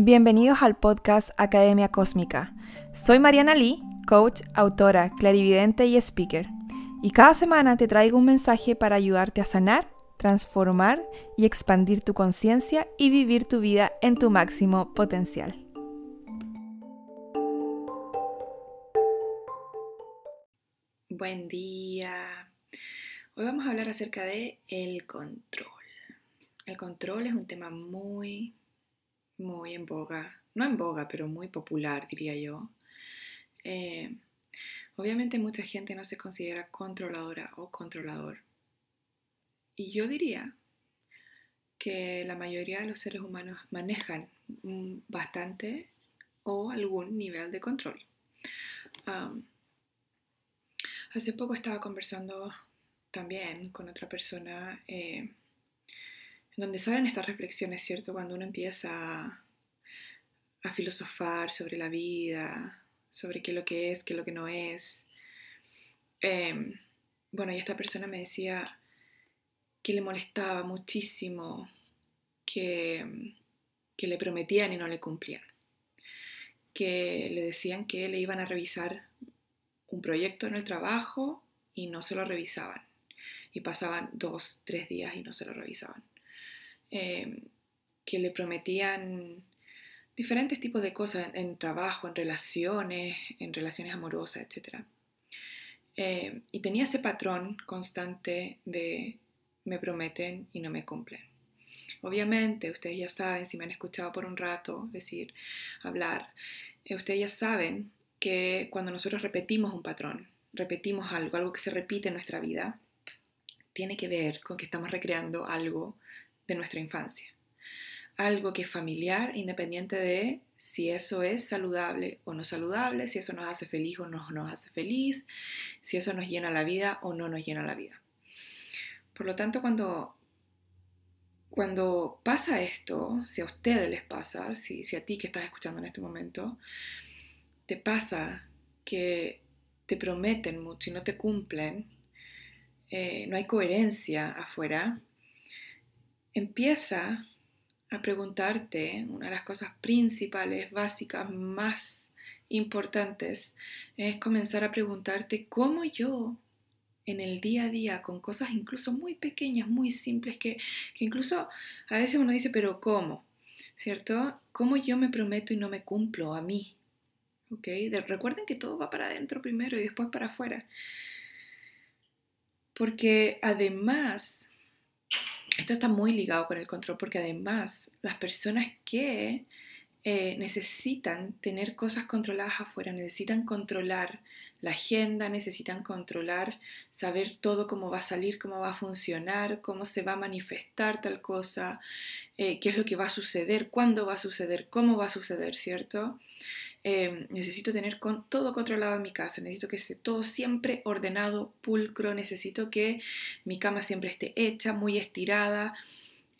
Bienvenidos al podcast Academia Cósmica. Soy Mariana Lee, coach, autora, clarividente y speaker. Y cada semana te traigo un mensaje para ayudarte a sanar, transformar y expandir tu conciencia y vivir tu vida en tu máximo potencial. Buen día. Hoy vamos a hablar acerca de el control. El control es un tema muy muy en boga, no en boga, pero muy popular, diría yo. Eh, obviamente mucha gente no se considera controladora o controlador. Y yo diría que la mayoría de los seres humanos manejan bastante o algún nivel de control. hace poco estaba conversando también con otra persona eh, donde salen estas reflexiones, ¿cierto? Cuando uno empieza a, filosofar sobre la vida, sobre qué es lo que es, qué es lo que no es. Em, bueno, y esta persona me decía que le molestaba muchísimo que, que le prometían y no le cumplían. Que le decían que le iban a revisar un proyecto en el trabajo y no se lo revisaban. Y pasaban dos, tres días y no se lo revisaban. Em, que le prometían diferentes tipos de cosas en, trabajo, en relaciones, en relaciones amorosas, etc. Em, y tenía ese patrón constante de me prometen y no me cumplen. Obviamente, ustedes ya saben, si me han escuchado por un rato decir, hablar, eh, ustedes ya saben que cuando nosotros repetimos un patrón, repetimos algo, algo que se repite en nuestra vida, tiene que ver con que estamos recreando algo de nuestra infancia. Algo que es familiar, independiente de si eso es saludable o no saludable, si eso nos hace feliz o no nos hace feliz, si eso nos llena la vida o no nos llena la vida. Por lo tanto, cuando, cuando pasa esto, si a ustedes les pasa, si, si a ti que estás escuchando en este momento, te pasa que te prometen mucho y no te cumplen, eh, no hay coherencia afuera, empieza a preguntarte, una de las cosas principales, básicas, más importantes, es comenzar a preguntarte cómo yo en el día a día, con cosas incluso muy pequeñas, muy simples, que, incluso a veces uno dice, pero ¿cómo? ¿Cierto? ¿Cómo yo me prometo y no me cumplo a mí? ¿Ok? recuerden que todo va para adentro primero y después para afuera. Porque además esto está muy ligado con el control porque además las personas que eh, necesitan tener cosas controladas afuera, necesitan controlar la agenda, necesitan controlar, saber todo cómo va a salir, cómo va a funcionar, cómo se va a manifestar tal cosa, eh, qué es lo que va a suceder, cuándo va a suceder, cómo va a suceder, ¿cierto? Em, necesito tener con, todo controlado en mi casa, necesito que esté todo siempre ordenado, pulcro, necesito que mi cama siempre esté hecha, muy estirada,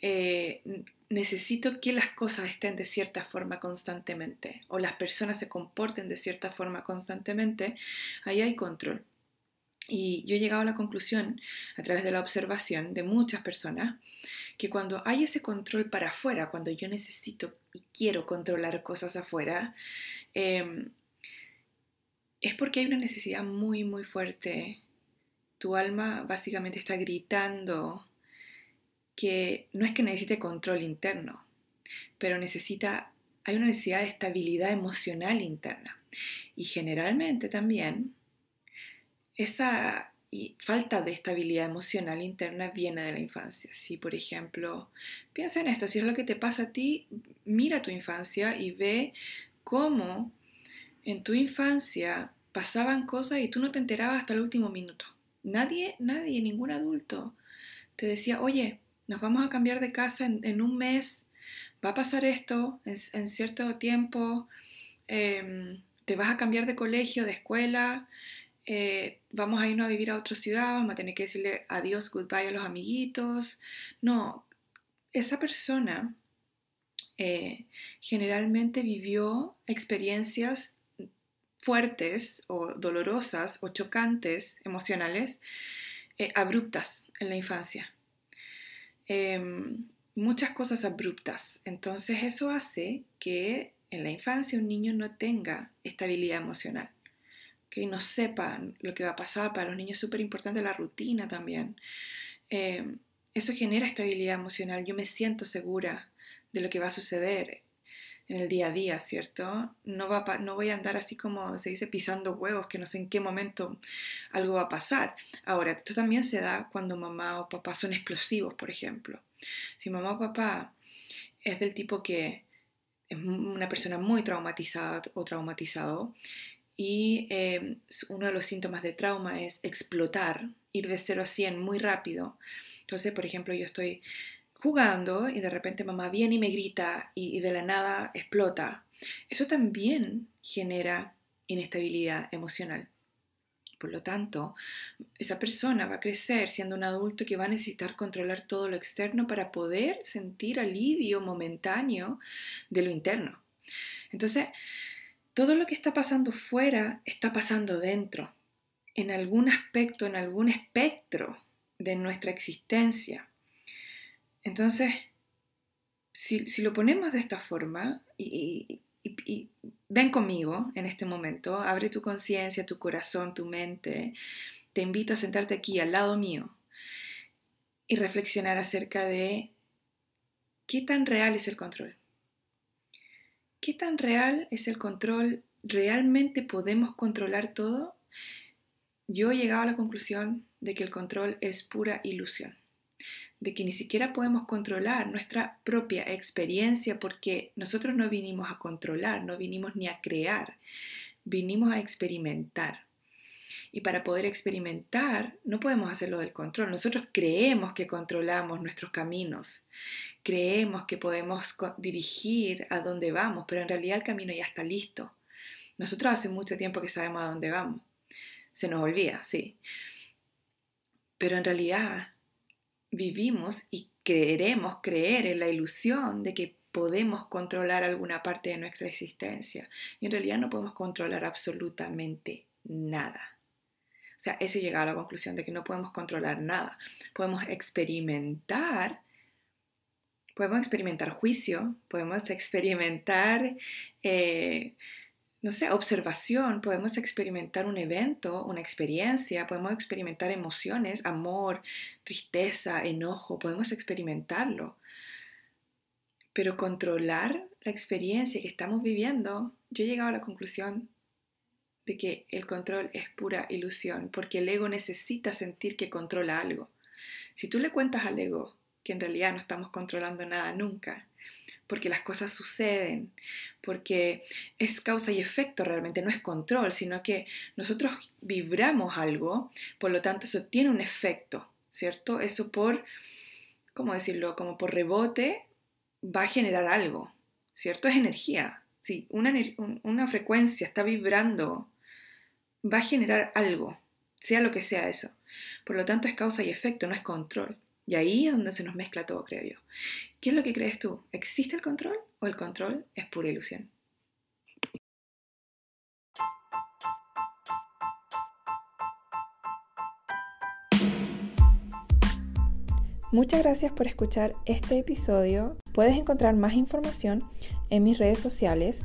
eh, necesito que las cosas estén de cierta forma constantemente o las personas se comporten de cierta forma constantemente, ahí hay control. Y yo he llegado a la conclusión, a través de la observación de muchas personas, que cuando hay ese control para afuera, cuando yo necesito y quiero controlar cosas afuera, em, es porque hay una necesidad muy, muy fuerte. Tu alma básicamente está gritando que no es que necesite control interno, pero necesita, hay una necesidad de estabilidad emocional interna. Y generalmente también esa falta de estabilidad emocional interna viene de la infancia. Si, por ejemplo, piensa en esto, si es lo que te pasa a ti, mira tu infancia y ve cómo en tu infancia pasaban cosas y tú no te enterabas hasta el último minuto. Nadie, nadie, ningún adulto te decía, oye, nos vamos a cambiar de casa en, un mes, va a pasar esto en, cierto tiempo, em, te vas a cambiar de colegio, de escuela, eh, vamos a irnos a vivir a otra ciudad, vamos a tener que decirle adiós, goodbye a los amiguitos. No, esa persona eh, generalmente vivió experiencias fuertes o dolorosas o chocantes emocionales, eh, abruptas en la infancia. Em, muchas cosas abruptas. Entonces eso hace que en la infancia un niño no tenga estabilidad emocional, que no sepa lo que va a pasar. Para los niños es súper importante la rutina también. Eh, eso genera estabilidad emocional. Yo me siento segura de lo que va a suceder en el día a día, ¿cierto? No, va no voy a andar así como se dice pisando huevos, que no sé en qué momento algo va a pasar. Ahora, esto también se da cuando mamá o papá son explosivos, por ejemplo. Si mamá o papá es del tipo que es una persona muy traumatizada o traumatizado y eh, uno de los síntomas de trauma es explotar, ir de 0 a 100 muy rápido. Entonces, por ejemplo, yo estoy jugando y de repente mamá viene y me grita y, de la nada explota. Eso también genera inestabilidad emocional. Por lo tanto, esa persona va a crecer siendo un adulto que va a necesitar controlar todo lo externo para poder sentir alivio momentáneo de lo interno. Entonces, todo lo que está pasando fuera está pasando dentro, en algún aspecto, en algún espectro de nuestra existencia. Entonces, si, lo ponemos de esta forma, y, ven conmigo en este momento, abre tu conciencia, tu corazón, tu mente, te invito a sentarte aquí al lado mío y reflexionar acerca de qué tan real es el control. ¿Qué tan real es el control? ¿Realmente podemos controlar todo? Yo he llegado a la conclusión de que el control es pura ilusión de que ni siquiera podemos controlar nuestra propia experiencia porque nosotros no vinimos a controlar, no vinimos ni a crear, vinimos a experimentar. Y para poder experimentar no podemos hacerlo del control. Nosotros creemos que controlamos nuestros caminos, creemos que podemos dirigir a dónde vamos, pero en realidad el camino ya está listo. Nosotros hace mucho tiempo que sabemos a dónde vamos. Se nos olvida, sí. Pero en realidad vivimos y queremos creer en la ilusión de que podemos controlar alguna parte de nuestra existencia. Y en realidad no podemos controlar absolutamente nada. O sea, ese llega a la conclusión de que no podemos controlar nada. Podemos experimentar, podemos experimentar juicio, podemos experimentar eh, no sé, observación, podemos experimentar un evento, una experiencia, podemos experimentar emociones, amor, tristeza, enojo, podemos experimentarlo. Pero controlar la experiencia que estamos viviendo, yo he llegado a la conclusión de que el control es pura ilusión, porque el ego necesita sentir que controla algo. Si tú le cuentas al ego que en realidad no estamos controlando nada nunca, porque las cosas suceden, porque es causa y efecto realmente, no es control, sino que nosotros vibramos algo, por lo tanto eso tiene un efecto, ¿cierto? Eso por, ¿cómo decirlo? Como por rebote va a generar algo, ¿cierto? Es energía. Si una, una frecuencia está vibrando, va a generar algo, sea lo que sea eso. Por lo tanto es causa y efecto, no es control. Y ahí es donde se nos mezcla todo, creo yo. ¿Qué es lo que crees tú? ¿Existe el control o el control es pura ilusión? Muchas gracias por escuchar este episodio. Puedes encontrar más información en mis redes sociales,